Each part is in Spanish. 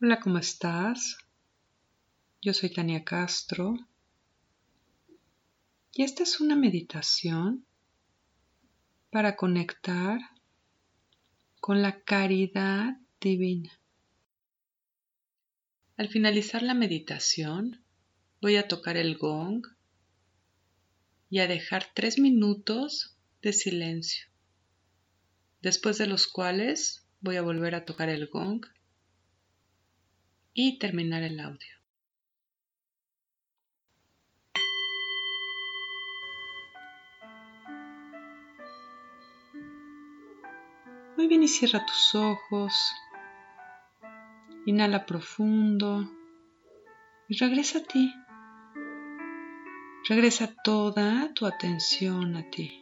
Hola, ¿cómo estás? Yo soy Tania Castro y esta es una meditación para conectar con la caridad divina. Al finalizar la meditación voy a tocar el gong y a dejar tres minutos de silencio, después de los cuales voy a volver a tocar el gong y terminar el audio. Muy bien y cierra tus ojos. Inhala profundo y regresa a ti. Regresa toda tu atención a ti.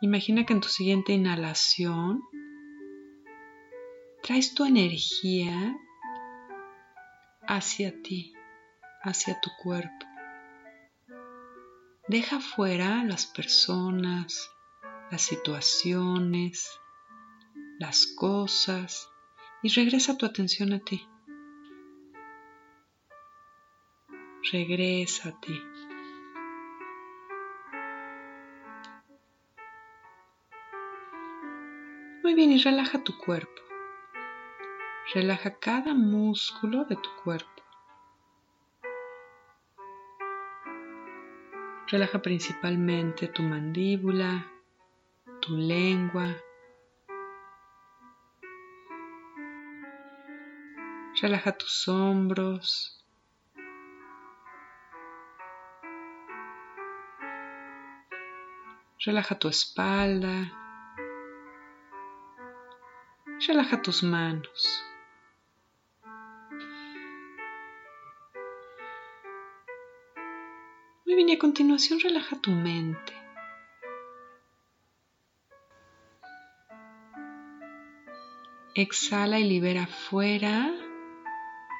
Imagina que en tu siguiente inhalación traes tu energía hacia ti, hacia tu cuerpo. Deja fuera las personas, las situaciones, las cosas y regresa tu atención a ti. Regresa a ti. Muy bien, y relaja tu cuerpo. Relaja cada músculo de tu cuerpo. Relaja principalmente tu mandíbula, tu lengua. Relaja tus hombros. Relaja tu espalda. Relaja tus manos. Y a continuación relaja tu mente. Exhala y libera fuera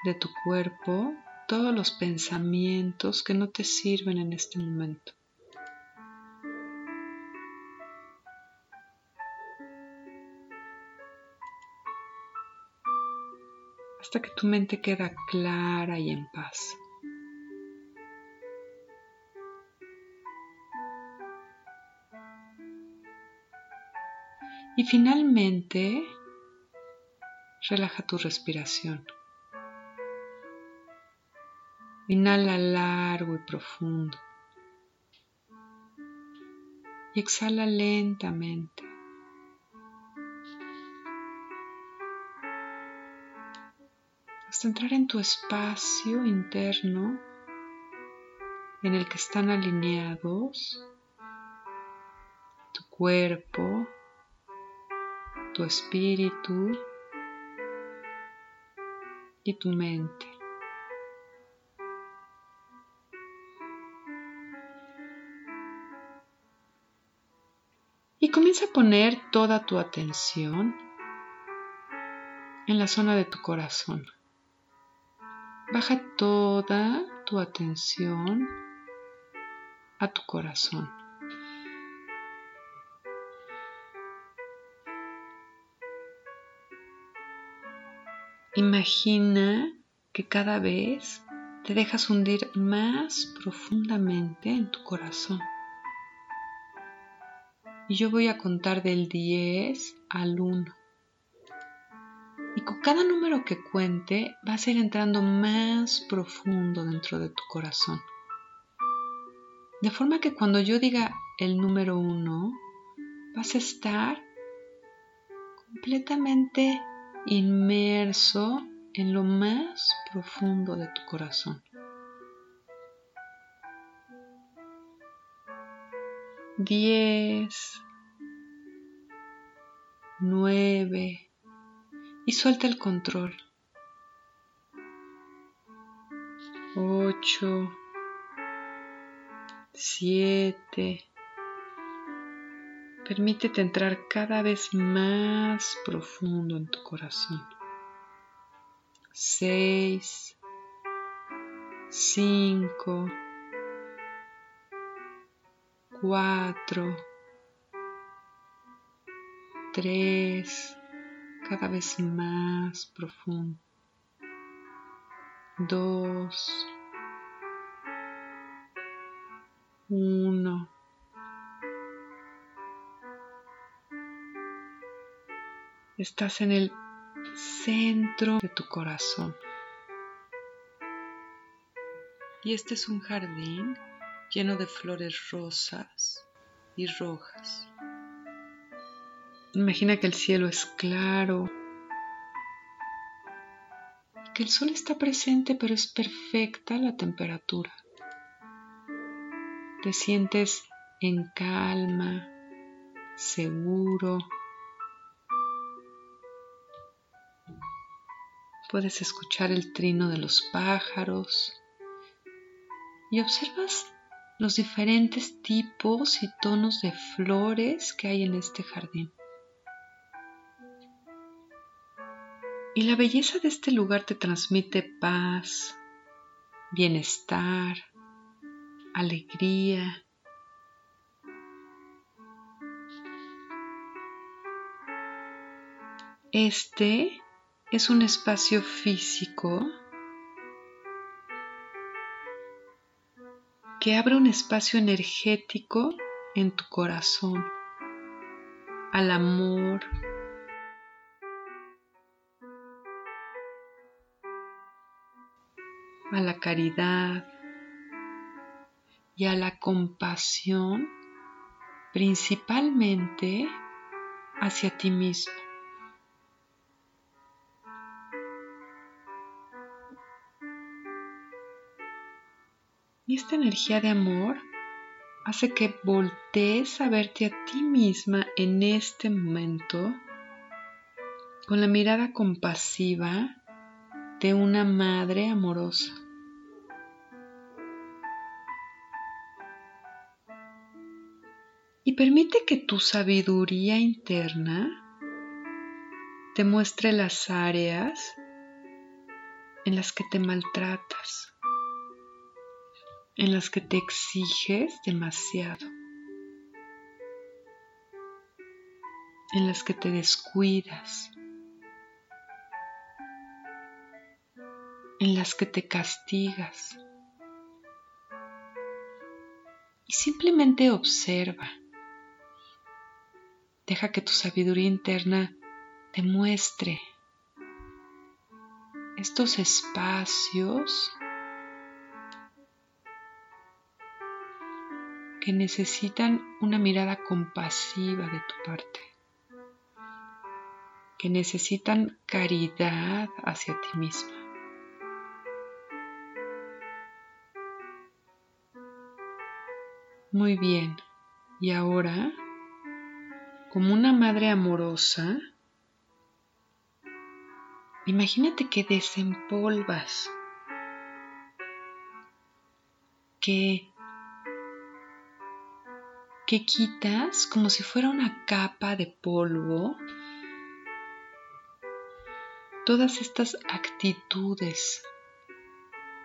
de tu cuerpo todos los pensamientos que no te sirven en este momento. Hasta que tu mente queda clara y en paz. Y finalmente, relaja tu respiración. Inhala largo y profundo. Y exhala lentamente. Hasta entrar en tu espacio interno en el que están alineados tu cuerpo, tu espíritu y tu mente. Y comienza a poner toda tu atención en la zona de tu corazón. Baja toda tu atención a tu corazón. Imagina que cada vez te dejas hundir más profundamente en tu corazón. Y yo voy a contar del 10 al 1. Y con cada número que cuente vas a ir entrando más profundo dentro de tu corazón. De forma que cuando yo diga el número 1, vas a estar completamente inmerso en lo más profundo de tu corazón. Diez, nueve, y suelta el control. Ocho, siete, Permítete entrar cada vez más profundo en tu corazón. Seis, cinco, cuatro, tres, cada vez más profundo. Dos. Uno. Estás en el centro de tu corazón. Y este es un jardín lleno de flores rosas y rojas. Imagina que el cielo es claro, que el sol está presente pero es perfecta la temperatura. Te sientes en calma, seguro. Puedes escuchar el trino de los pájaros y observas los diferentes tipos y tonos de flores que hay en este jardín. Y la belleza de este lugar te transmite paz, bienestar, alegría. Este es un espacio físico que abre un espacio energético en tu corazón al amor, a la caridad y a la compasión principalmente hacia ti mismo. Esta energía de amor hace que voltees a verte a ti misma en este momento con la mirada compasiva de una madre amorosa. Y permite que tu sabiduría interna te muestre las áreas en las que te maltratas, en las que te exiges demasiado, en las que te descuidas en las que te castigas. Y simplemente observa. Deja que tu sabiduría interna te muestre estos espacios que necesitan una mirada compasiva de tu parte, que necesitan caridad hacia ti misma. Muy bien. Y ahora, como una madre amorosa, imagínate que desempolvas, que, que quitas como si fuera una capa de polvo todas estas actitudes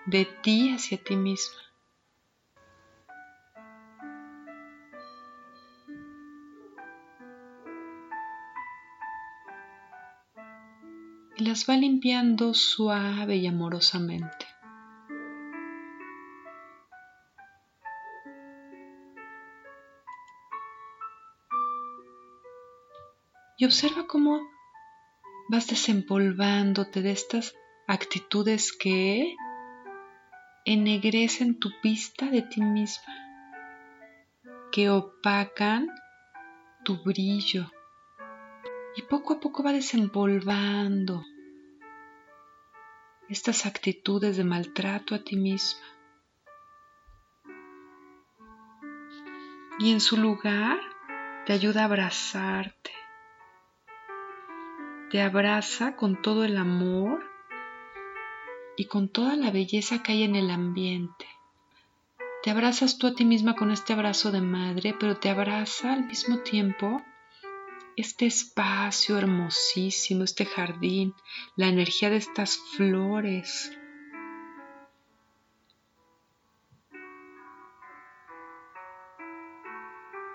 de ti hacia ti misma. y las va limpiando suave y amorosamente. Y observa cómo vas desempolvándote de estas actitudes que ennegrecen tu vista de ti misma, que opacan tu brillo, y poco a poco va desempolvando estas actitudes de maltrato a ti misma. Y en su lugar te ayuda a abrazarte. Te abraza con todo el amor y con toda la belleza que hay en el ambiente. Te abrazas tú a ti misma con este abrazo de madre, pero te abraza al mismo tiempo este espacio hermosísimo, este jardín, la energía de estas flores.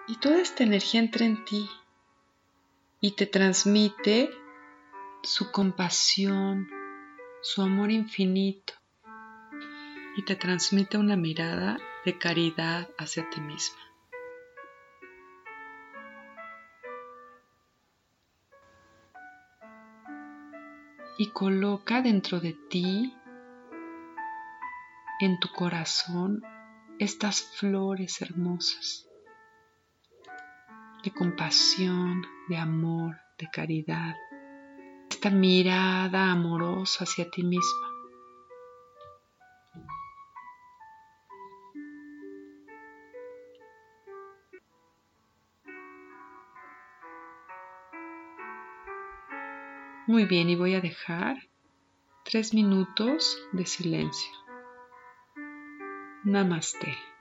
Y toda esta energía entra en ti y te transmite su compasión, su amor infinito y te transmite una mirada de caridad hacia ti misma. Y coloca dentro de ti, en tu corazón, estas flores hermosas de compasión, de amor, de caridad, esta mirada amorosa hacia ti misma. Muy bien, y voy a dejar tres minutos de silencio. Namaste.